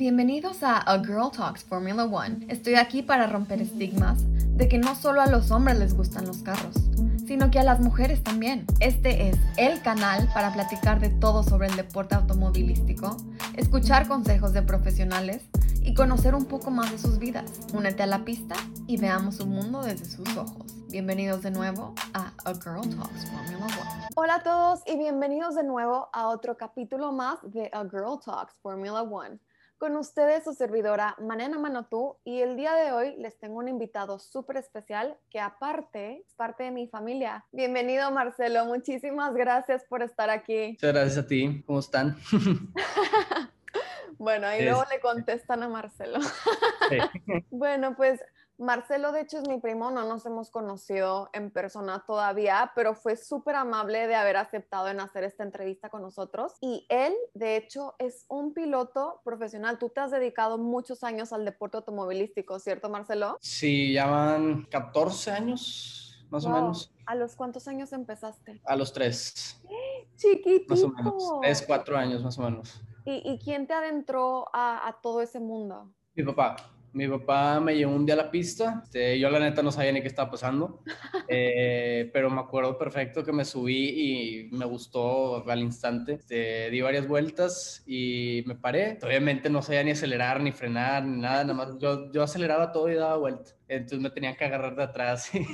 Bienvenidos a A Girl Talks Formula One. Estoy aquí para romper estigmas de que no solo a los hombres les gustan los carros, sino que a las mujeres también. Este es el canal para platicar de todo sobre el deporte automovilístico, escuchar consejos de profesionales y conocer un poco más de sus vidas. Únete a la pista y veamos su mundo desde sus ojos. Bienvenidos de nuevo a A Girl Talks Formula One. Hola a todos y bienvenidos de nuevo a otro capítulo más de A Girl Talks Formula One. Con ustedes su servidora Manena Manotú y el día de hoy les tengo un invitado súper especial que aparte es parte de mi familia. Bienvenido Marcelo, muchísimas gracias por estar aquí. Muchas gracias a ti, ¿cómo están? bueno, ahí luego le contestan a Marcelo. bueno, pues Marcelo, de hecho, es mi primo, no nos hemos conocido en persona todavía, pero fue súper amable de haber aceptado en hacer esta entrevista con nosotros. Y él, de hecho, es un piloto profesional. Tú te has dedicado muchos años al deporte automovilístico, ¿cierto, Marcelo? Sí, ya van 14 años, más o menos. ¿A los cuántos años empezaste? A los tres. Chiquitito. Más o menos. Es cuatro años, más o menos. ¿Y, quién te adentró a, a todo ese mundo? Mi papá. Mi papá me llevó un día a la pista. Este, yo la neta no sabía ni qué estaba pasando, eh, pero me acuerdo perfecto que me subí y me gustó al instante. Este, di varias vueltas y me paré. Obviamente no sabía ni acelerar, ni frenar, ni nada. Nada más yo, yo aceleraba todo y daba vuelta. Entonces me tenían que agarrar de atrás y,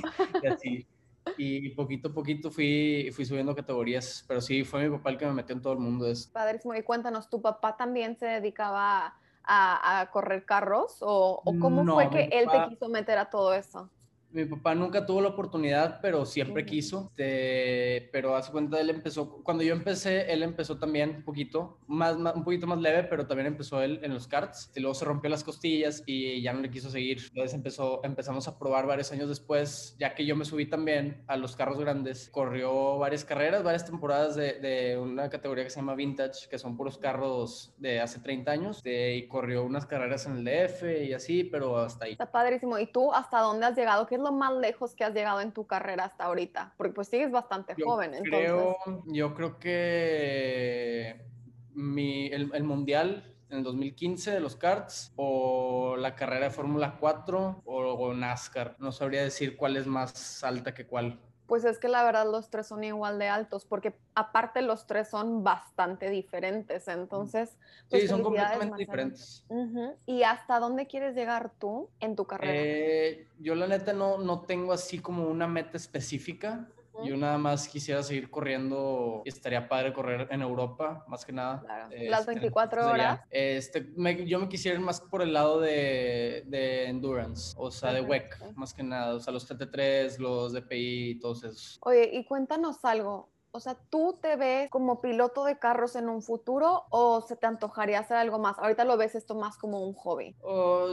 así. Y poquito a poquito fui, fui subiendo categorías, pero sí, fue mi papá el que me metió en todo el mundo. Padrísimo. Y cuéntanos, ¿tu papá también se dedicaba a a, correr carros? ¿O, cómo fue que él te quiso meter a todo eso? Mi papá nunca tuvo la oportunidad, pero siempre quiso. Este, pero hace cuenta, él empezó, cuando yo empecé, él empezó también un poquito, más, un poquito más leve, pero también empezó él en los karts. Y luego se rompió las costillas y ya no le quiso seguir. Entonces empezó, empezamos a probar varios años después, ya que yo me subí también a los carros grandes. Corrió varias carreras, varias temporadas de, de una categoría que se llama Vintage, que son puros carros de hace 30 años. y corrió unas carreras en el DF y así, pero hasta ahí. Está padrísimo. ¿Y tú hasta dónde has llegado? ¿Qué es lo más lejos que has llegado en tu carrera hasta ahorita? Porque pues sigues bastante joven. Creo, Yo creo que mi, el, el, mundial en el 2015 de los karts o la carrera de Fórmula 4 o, o NASCAR. No sabría decir cuál es más alta que cuál. Pues es que la verdad los tres son igual de altos, porque aparte los tres son bastante diferentes, entonces... Pues sí, son completamente diferentes. ¿Y hasta dónde quieres llegar tú en tu carrera? Eh, yo la neta no, no tengo así como una meta específica. Yo nada más quisiera seguir corriendo. Estaría padre correr en Europa, más que nada. Claro. Las 24 este, horas. Este, yo me quisiera ir más por el lado de, de endurance, o sea, de WEC, más que nada. O sea, los GT3, los DPI y todos esos. Oye, y cuéntanos algo. O sea, ¿tú te ves como piloto de carros en un futuro o se te antojaría hacer algo más? Ahorita lo ves esto más como un hobby.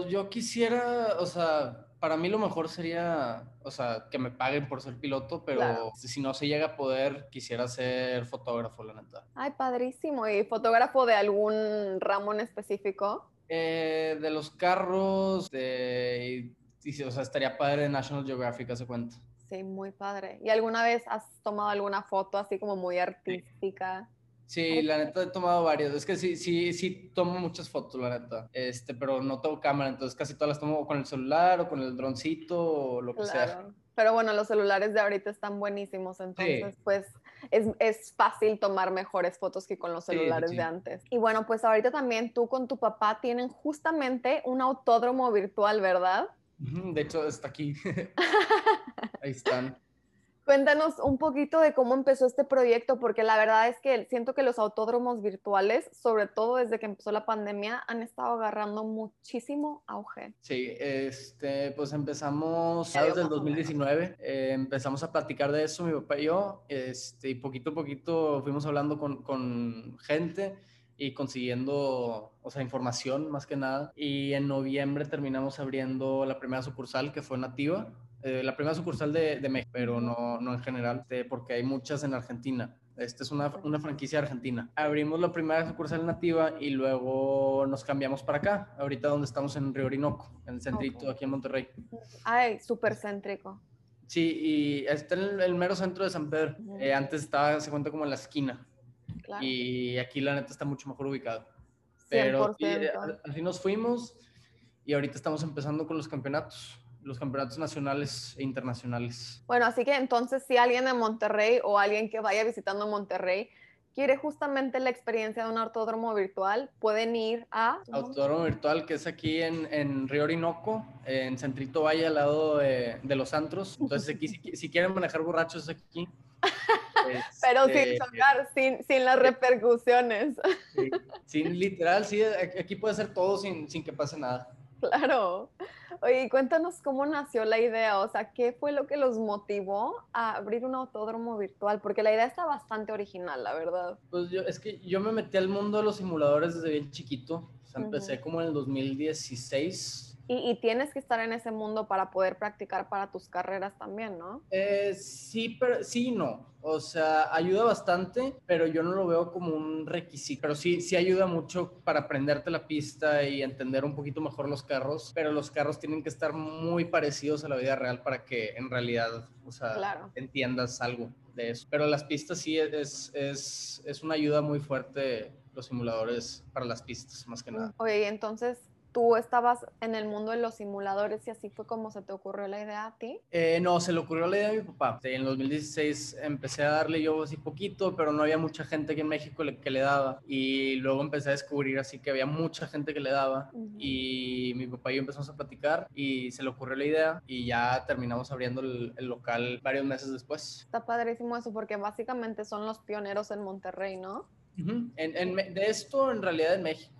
yo quisiera, o sea, para mí lo mejor sería, o sea, que me paguen por ser piloto, pero si no se llega a poder, quisiera ser fotógrafo, la neta. Ay, padrísimo. ¿Y fotógrafo de algún ramo en específico? Eh, de los carros, de, o sea, estaría padre de National Geographic, hace cuenta. Sí, muy padre. ¿Y alguna vez has tomado alguna foto así como muy artística? Sí, la neta he tomado varias. Es que sí, sí, sí tomo muchas fotos, la neta. Este, pero no tengo cámara, entonces casi todas las tomo con el celular o con el droncito o lo que sea. Pero bueno, los celulares de ahorita están buenísimos, entonces pues es, es, fácil tomar mejores fotos que con los celulares de antes. Y bueno, pues ahorita también tú con tu papá tienen justamente un autódromo virtual, ¿verdad? De hecho, está aquí. Ahí están. Cuéntanos un poquito de cómo empezó este proyecto, porque la verdad es que siento que los autódromos virtuales, sobre todo desde que empezó la pandemia, han estado agarrando muchísimo auge. Sí, este, pues empezamos desde el 2019, eh, empezamos a platicar de eso mi papá y yo, este, y poquito a poquito fuimos hablando con, con gente y consiguiendo, o sea, información más que nada. Y en noviembre terminamos abriendo la primera sucursal que fue Nativa eh, la primera sucursal de, de, México, pero no, no en general, porque hay muchas en Argentina. Esta es una, una, franquicia argentina. Abrimos la primera sucursal nativa y luego nos cambiamos para acá, ahorita donde estamos en Río Orinoco, en el centrito, aquí en Monterrey. Ay, súper céntrico. Sí, y está en el, mero centro de San Pedro. Eh, antes estaba, se cuenta como en la esquina. Y aquí la neta está mucho mejor ubicado Pero así nos fuimos y ahorita estamos empezando con los campeonatos los campeonatos nacionales e internacionales. Bueno, así que entonces si alguien de Monterrey o alguien que vaya visitando Monterrey quiere justamente la experiencia de un autódromo virtual, pueden ir a... Autódromo virtual que es aquí en, en Río Orinoco, en Centrito Valle, al lado de, los antros. Entonces aquí si, quieren manejar borrachos aquí. Pero sin este, chocar, sin, sin las repercusiones. sin literal, sí, aquí puede ser todo sin, sin que pase nada. Claro. Oye, cuéntanos cómo nació la idea, o sea, ¿qué fue lo que los motivó a abrir un autódromo virtual? Porque la idea está bastante original, la verdad. Pues yo, es que yo me metí al mundo de los simuladores desde bien chiquito. O sea, empecé como en el 2016 y, tienes que estar en ese mundo para poder practicar para tus carreras también, ¿no? Eh, sí, pero sí no. O sea, ayuda bastante, pero yo no lo veo como un requisito. Pero sí, sí ayuda mucho para aprenderte la pista y entender un poquito mejor los carros. Pero los carros tienen que estar muy parecidos a la vida real para que en realidad, o sea, entiendas algo de eso. Pero las pistas sí es, es, es una ayuda muy fuerte los simuladores para las pistas, más que nada. Oye, entonces tú estabas en el mundo de los simuladores y así fue como se te ocurrió la idea a ti? Eh, no, se le ocurrió la idea a mi papá. En 2016 empecé a darle yo así poquito, pero no había mucha gente aquí en México que le daba. Y luego empecé a descubrir así que había mucha gente que le daba. Y mi papá y yo empezamos a platicar y se le ocurrió la idea y ya terminamos abriendo el, local varios meses después. Está padrísimo eso porque básicamente son los pioneros en Monterrey, ¿no? de esto en realidad en México.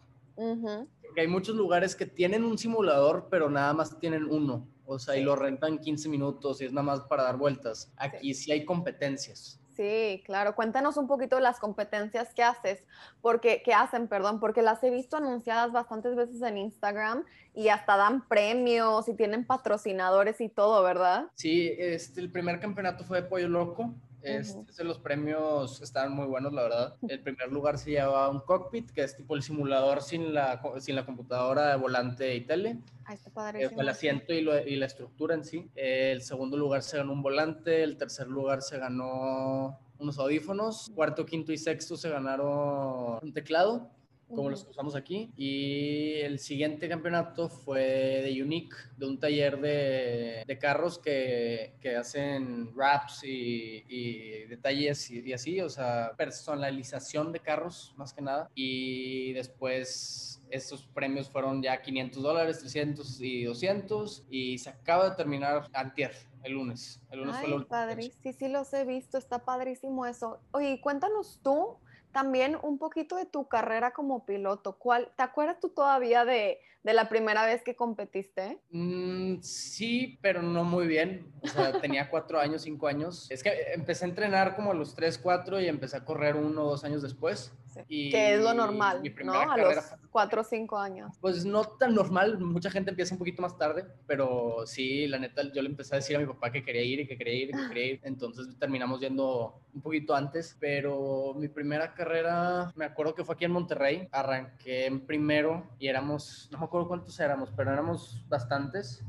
Porque hay muchos lugares que tienen un simulador, pero nada más tienen uno. O sea, y lo rentan 15 minutos y es nada más para dar vueltas. Aquí sí, hay competencias. Sí, claro. Cuéntanos un poquito de las competencias que haces, porque que hacen, perdón, porque las he visto anunciadas bastantes veces en Instagram y hasta dan premios y tienen patrocinadores y todo, ¿verdad? Sí, este, el primer campeonato fue de Pollo Loco. Este, los premios estaban muy buenos, la verdad. El primer lugar se llevaba un cockpit, que es tipo el simulador sin la, sin la computadora, volante y tele. Ah, está padre. el asiento y, y, la estructura en sí. el segundo lugar se ganó un volante. El tercer lugar se ganó unos audífonos. Cuarto, quinto y sexto se ganaron un teclado como los que usamos aquí. Y el siguiente campeonato fue de Unique, de un taller de, de carros que, que, hacen wraps y, y detalles y, así, o sea, personalización de carros más que nada. Y después estos premios fueron ya 500 dólares, 300 y 200 y se acaba de terminar antier, el lunes. El lunes fue el padre, sí, sí los he visto, está padrísimo eso. Oye, cuéntanos tú también un poquito de tu carrera como piloto. ¿Cuál, ¿Te acuerdas tú todavía de, la primera vez que competiste? Mm, sí, pero no muy bien. O sea, tenía cuatro años, cinco años. Es que empecé a entrenar como a los tres, cuatro y empecé a correr uno o dos años después. Que es lo normal, ¿no? A los cuatro o cinco años. Pues no tan normal, mucha gente empieza un poquito más tarde, pero sí, la neta, yo le empecé a decir a mi papá que quería ir y que quería ir y que quería ir, entonces terminamos yendo un poquito antes, pero mi primera carrera, me acuerdo que fue aquí en Monterrey, arranqué en primero y éramos, no me acuerdo cuántos éramos, pero éramos bastantes,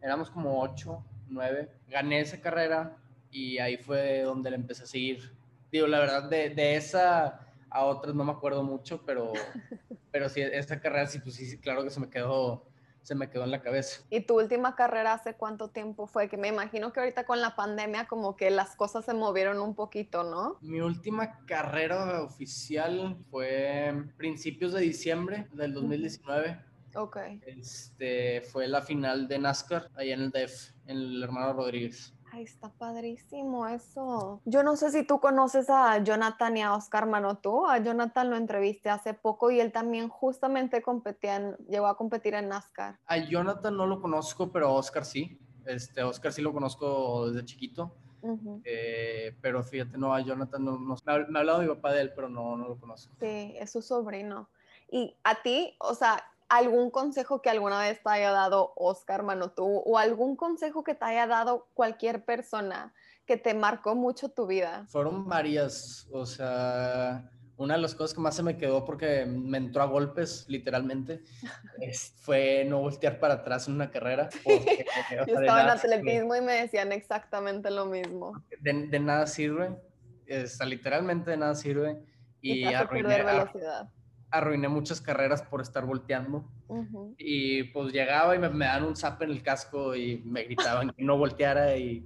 éramos como ocho, nueve, gané esa carrera y ahí fue donde le empecé a seguir. Digo, la verdad, de, de esa a otras no me acuerdo mucho, pero, pero sí, esta carrera sí, pues sí, claro que se me quedó se me quedó en la cabeza. ¿Y tu última carrera hace cuánto tiempo fue? Que me imagino que ahorita con la pandemia como que las cosas se movieron un poquito, ¿no? Mi última carrera oficial fue principios de diciembre del 2019. Ok. Este, fue la final de NASCAR allá en el DEF, en el hermano Rodríguez. Ay, está padrísimo eso. Yo no sé si tú conoces a Jonathan y a Oscar Mano, tú. A Jonathan lo entrevisté hace poco y él también justamente competía en, llegó a competir en NASCAR. A Jonathan no lo conozco, pero a Oscar sí. Este, Oscar sí lo conozco desde chiquito. Eh, pero fíjate, no, a Jonathan no, me, ha, hablado mi papá de él, pero no, no lo conozco. Sí, es su sobrino. Y a ti, o sea, algún consejo que alguna vez te haya dado Oscar Manotú o algún consejo que te haya dado cualquier persona que te marcó mucho tu vida? Fueron varias, o sea, una de las cosas que más se me quedó porque me entró a golpes, literalmente, fue no voltear para atrás en una carrera. Yo estaba en atletismo y me decían exactamente lo mismo. De, nada sirve, literalmente de nada sirve. Y, y arruiné, velocidad arruiné muchas carreras por estar volteando. Y pues llegaba y me, me daban un zap en el casco y me gritaban que no volteara. Y,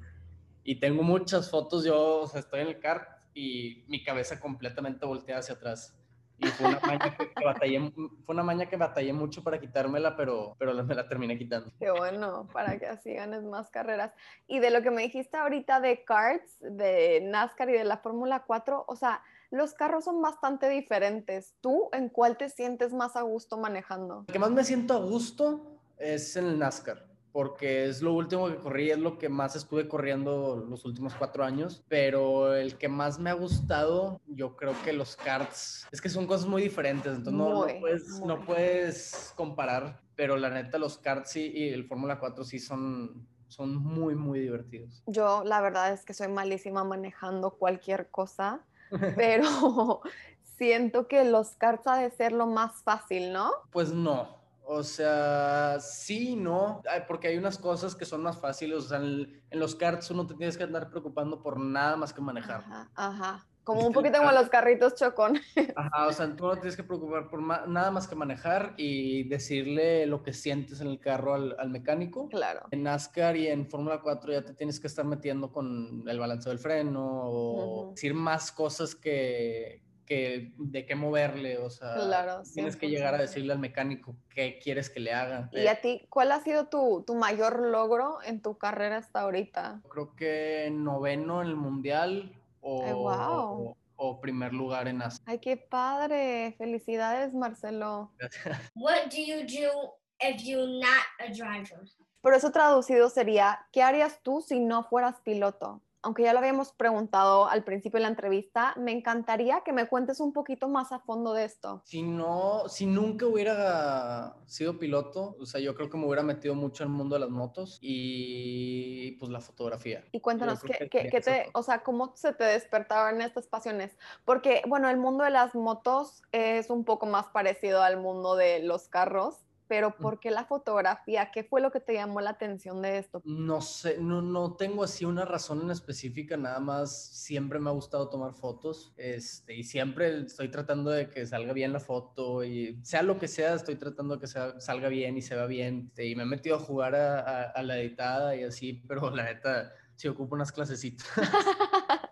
y tengo muchas fotos, yo o sea, estoy en el kart y mi cabeza completamente volteada hacia atrás. Y fue una maña que, batallé, fue una maña que batallé mucho para quitármela, pero, pero me la terminé quitando. Qué bueno, para que así ganes más carreras. Y de lo que me dijiste ahorita de karts, de NASCAR y de la Fórmula 4, o sea, los carros son bastante diferentes. ¿Tú en cuál te sientes más a gusto manejando? El que más me siento a gusto es en el NASCAR porque es lo último que corrí, es lo que más estuve corriendo los últimos cuatro años, pero el que más me ha gustado, yo creo que los karts, es que son cosas muy diferentes, entonces no, puedes, no puedes comparar, pero la neta los karts y el Fórmula 4 sí son, son muy, muy divertidos. Yo la verdad es que soy malísima manejando cualquier cosa, pero siento que los karts ha de ser lo más fácil, ¿no? Pues no, o sea, sí, no, porque hay unas cosas que son más fáciles. O sea, en, los karts uno te tienes que andar preocupando por nada más que manejar. Ajá, ajá. Como un poquito como los carritos chocón. Ajá, o sea, tú no tienes que preocupar por nada más que manejar y decirle lo que sientes en el carro al, mecánico. Claro. En NASCAR y en Fórmula 4 ya te tienes que estar metiendo con el balanceo del freno o decir más cosas que, que de qué moverle, o sea, tienes que llegar a decirle al mecánico qué quieres que le haga. ¿Y a ti cuál ha sido tu, tu mayor logro en tu carrera hasta ahorita? Creo que noveno en el mundial o, o, primer lugar en Asia. Ay, qué padre. Felicidades, Marcelo. Gracias. What do you do if you're not a driver? Por eso traducido sería, ¿qué harías tú si no fueras piloto? Aunque ya lo habíamos preguntado al principio de la entrevista, me encantaría que me cuentes un poquito más a fondo de esto. Si no, si nunca hubiera sido piloto, o sea, yo creo que me hubiera metido mucho en el mundo de las motos y pues la fotografía. Y cuéntanos, ¿qué, qué, te, o sea, cómo se te despertaron estas pasiones? Porque, bueno, el mundo de las motos es un poco más parecido al mundo de los carros pero mm. ¿por qué la fotografía? ¿Qué fue lo que te llamó la atención de esto? No sé, no, no tengo así una razón en específica, nada más siempre me ha gustado tomar fotos este, y siempre estoy tratando de que salga bien la foto y sea lo que sea, estoy tratando de que salga bien y se vea bien este, y me he metido a jugar a, a la editada y así, pero la neta sí ocupo unas clasecitas.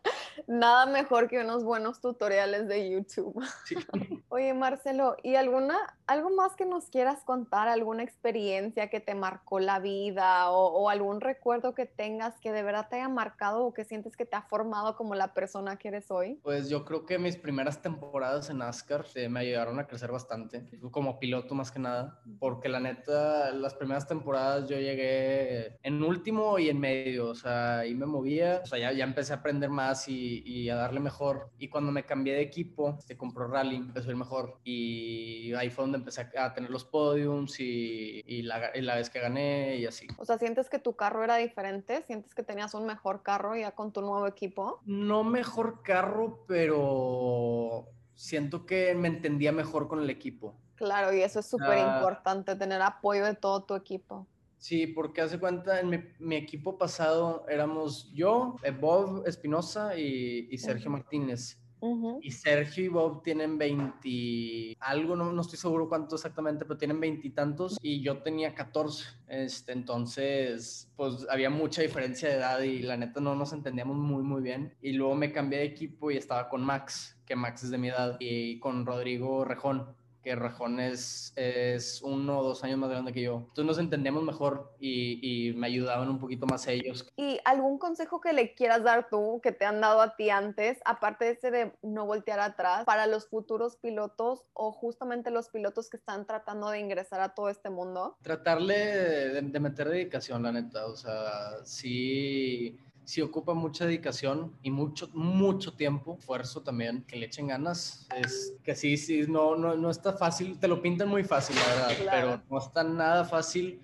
Nada mejor que unos buenos tutoriales de YouTube. Oye, Marcelo, ¿y alguna, algo más que nos quieras contar? ¿Alguna experiencia que te marcó la vida o, algún recuerdo que tengas que de verdad te haya marcado o que sientes que te ha formado como la persona que eres hoy? Pues yo creo que mis primeras temporadas en NASCAR eh, me ayudaron a crecer bastante, como piloto más que nada, porque la neta, las primeras temporadas yo llegué en último y en medio, o sea, ahí me movía, o sea, ya, ya empecé a aprender más y y, a darle mejor. Y cuando me cambié de equipo, se compró Rally, empezó a ir mejor. Y ahí fue donde empecé a tener los podiums y, y, la, la, vez que gané y así. O sea, ¿sientes que tu carro era diferente? ¿Sientes que tenías un mejor carro ya con tu nuevo equipo? No mejor carro, pero siento que me entendía mejor con el equipo. Claro, y eso es súper importante, tener apoyo de todo tu equipo. Sí, porque hace cuenta, en mi, equipo pasado éramos yo, eh, Bob Espinosa y, Sergio Martínez. Y Sergio y Bob tienen 20, algo, no, no estoy seguro cuánto exactamente, pero tienen veintitantos y, yo tenía 14. Este, entonces, pues había mucha diferencia de edad y la neta no nos entendíamos muy, muy bien. Y luego me cambié de equipo y estaba con Max, que Max es de mi edad, y con Rodrigo Rejón que Rajón es, uno o dos años más grande que yo. Entonces nos entendemos mejor y, me ayudaban un poquito más ellos. ¿Y algún consejo que le quieras dar tú, que te han dado a ti antes, aparte de ese de no voltear atrás, para los futuros pilotos o justamente los pilotos que están tratando de ingresar a todo este mundo? Tratarle de, de meter dedicación, la neta. O sea, sí sí ocupa mucha dedicación y mucho, mucho tiempo, esfuerzo también, que le echen ganas. Es que sí, sí, no, no, no está fácil, te lo pintan muy fácil, la verdad, pero no está nada fácil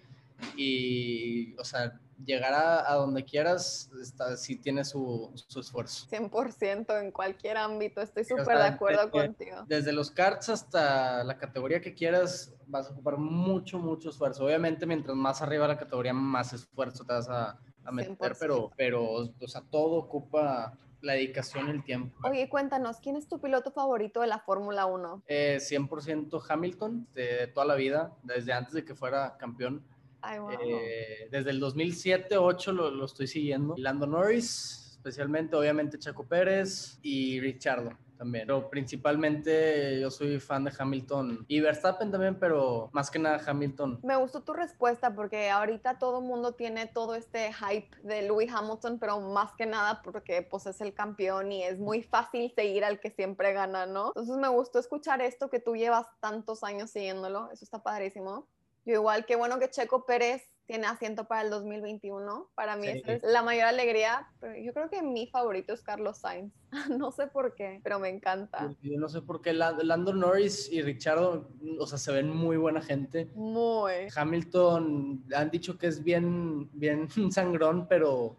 y, o sea, llegar a, donde quieras, está, sí tiene su, su, esfuerzo. 100% en cualquier ámbito, estoy súper de acuerdo contigo. Desde los karts hasta la categoría que quieras, vas a ocupar mucho, mucho esfuerzo. Obviamente, mientras más arriba la categoría, más esfuerzo te vas a, a meter, pero, pero, o sea, todo ocupa la dedicación y el tiempo. Oye, cuéntanos, ¿quién es tu piloto favorito de la Fórmula 1? Eh, 100% Hamilton, de toda la vida, desde antes de que fuera campeón. Ay, wow. Eh, desde el 2007-8 lo, lo estoy siguiendo. Lando Norris, especialmente, obviamente Chaco Pérez y Richardo también. Pero principalmente yo soy fan de Hamilton y Verstappen también, pero más que nada Hamilton. Me gustó tu respuesta porque ahorita todo el mundo tiene todo este hype de Lewis Hamilton, pero más que nada porque pues es el campeón y es muy fácil seguir al que siempre gana, ¿no? Entonces me gustó escuchar esto que tú llevas tantos años siguiéndolo, eso está padrísimo. Yo igual, qué bueno que Checo Pérez tiene asiento para el 2021. Para mí Sí. esa es la mayor alegría, pero yo creo que mi favorito es Carlos Sainz. no sé por qué, pero me encanta. Yo no sé por qué La- Lando Norris y Richardo, o sea, se ven muy buena gente. Muy. Hamilton han dicho que es bien, bien sangrón, pero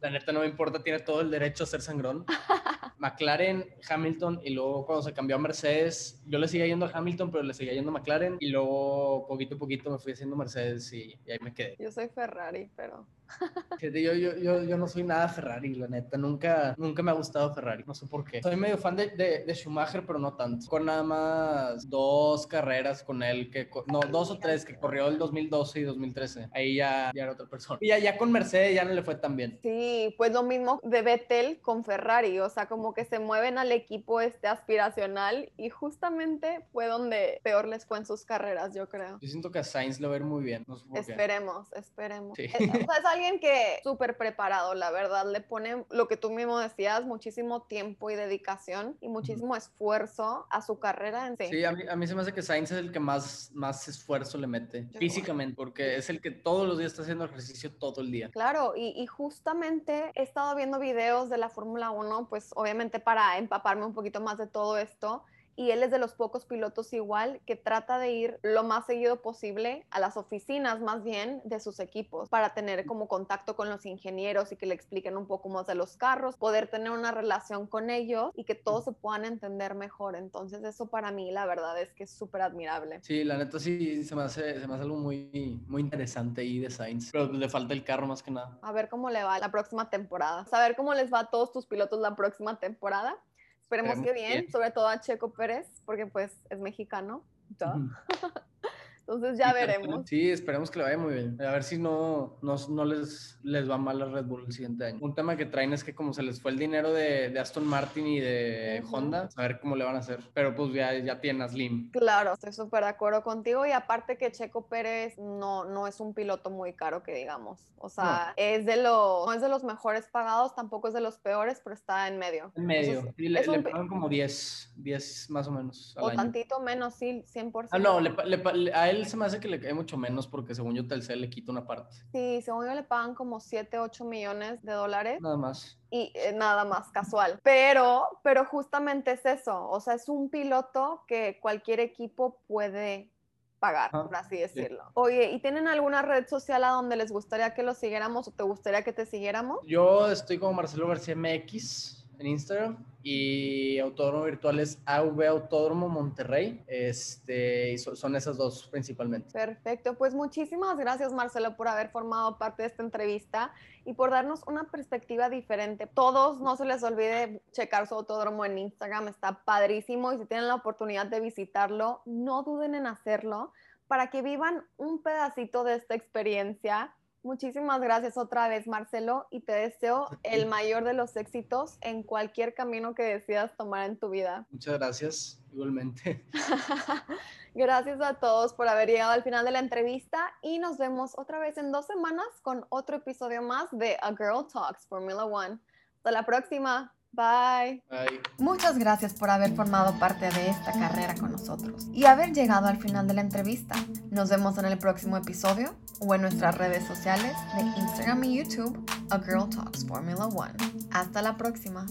la neta no me importa, tiene todo el derecho a ser sangrón. McLaren, Hamilton y luego cuando se cambió a Mercedes, yo le seguía yendo a Hamilton, pero le seguía yendo a McLaren y luego poquito a poquito me fui haciendo Mercedes y, y ahí me quedé. Yo soy Ferrari, pero Yo, yo, yo, yo no soy nada Ferrari, la neta, nunca, nunca me ha gustado Ferrari, no sé por qué. Soy medio fan de, de, de Schumacher, pero no tanto. Con nada más dos carreras con él, que no, dos o tres, que corrió el 2012 y 2013. Ahí ya, ya era otra persona. Y ya, ya con Mercedes ya no le fue tan bien. sí, pues lo mismo de Vettel con Ferrari, o sea, como que se mueven al equipo este aspiracional y justamente fue donde peor les fue en sus carreras, yo creo. Yo siento que a Sainz a ir muy bien, no sé por qué. Esperemos, esperemos. Sí. Es, o sea, alguien que súper preparado, la verdad, le pone lo que tú mismo decías, muchísimo tiempo y dedicación y muchísimo esfuerzo a su carrera en sí. Sí, a mí, a mí se me hace que Sainz es el que más, más esfuerzo le mete Yo físicamente, porque es el que todos los días está haciendo ejercicio todo el día. Claro, y, y justamente he estado viendo videos de la Fórmula 1, pues obviamente para empaparme un poquito más de todo esto. Y él es de los pocos pilotos igual que trata de ir lo más seguido posible a las oficinas más bien de sus equipos para tener como contacto con los ingenieros y que le expliquen un poco más de los carros, poder tener una relación con ellos y que todos se puedan entender mejor. Entonces eso para mí la verdad es que es súper admirable. Sí, la neta sí se me hace, se me hace algo muy, muy interesante ahí de Sainz, pero le falta el carro más que nada. A ver cómo le va la próxima temporada. A ver cómo les va a todos tus pilotos la próxima temporada. Esperemos Esperemos que bien, bien. sobre todo a Checo Pérez, porque pues es mexicano. Entonces ya veremos. Sí, esperemos que le vaya muy bien. A ver si no, no, no les, les va mal a Red Bull el siguiente año. Un tema que traen es que como se les fue el dinero de, de Aston Martin y de. Honda, a ver cómo le van a hacer. Pero pues ya, ya tienen a Slim. Claro, estoy súper de acuerdo contigo y aparte que Checo Pérez no, no es un piloto muy caro que digamos. O sea, es de los, no es de los mejores pagados, tampoco es de los peores, pero está en medio. En medio. Entonces, le, un pagan como 10, 10 más o menos al o año. tantito menos, sí, 100%. Ah, no, le le- a él se me hace que le cae mucho menos porque según yo Telcel le quita una parte. Sí, según yo le pagan como 7, 8 millones de dólares. Nada más. y eh, nada más casual. Pero, pero justamente es eso, o sea, es un piloto que cualquier equipo puede pagar, por así decirlo. Oye, ¿y tienen alguna red social a donde les gustaría que lo siguiéramos o te gustaría que te siguiéramos? Yo estoy como Marcelo García MX en Instagram y Autódromo Virtual es AV Autódromo Monterrey. Este, son esas dos principalmente. Perfecto, pues muchísimas gracias Marcelo por haber formado parte de esta entrevista y por darnos una perspectiva diferente. Todos no se les olvide checar su autódromo en Instagram, está padrísimo y si tienen la oportunidad de visitarlo, no duden en hacerlo para que vivan un pedacito de esta experiencia. Muchísimas gracias otra vez Marcelo y te deseo el mayor de los éxitos en cualquier camino que decidas tomar en tu vida. Muchas gracias, igualmente. Gracias a todos por haber llegado al final de la entrevista y nos vemos otra vez en dos semanas con otro episodio más de A Girl Talks Formula One. Hasta la próxima. Bye. Bye. Muchas gracias por haber formado parte de esta carrera con nosotros y haber llegado al final de la entrevista. Nos vemos en el próximo episodio o en nuestras redes sociales de Instagram y YouTube, A Girl Talks Formula One. Hasta la próxima.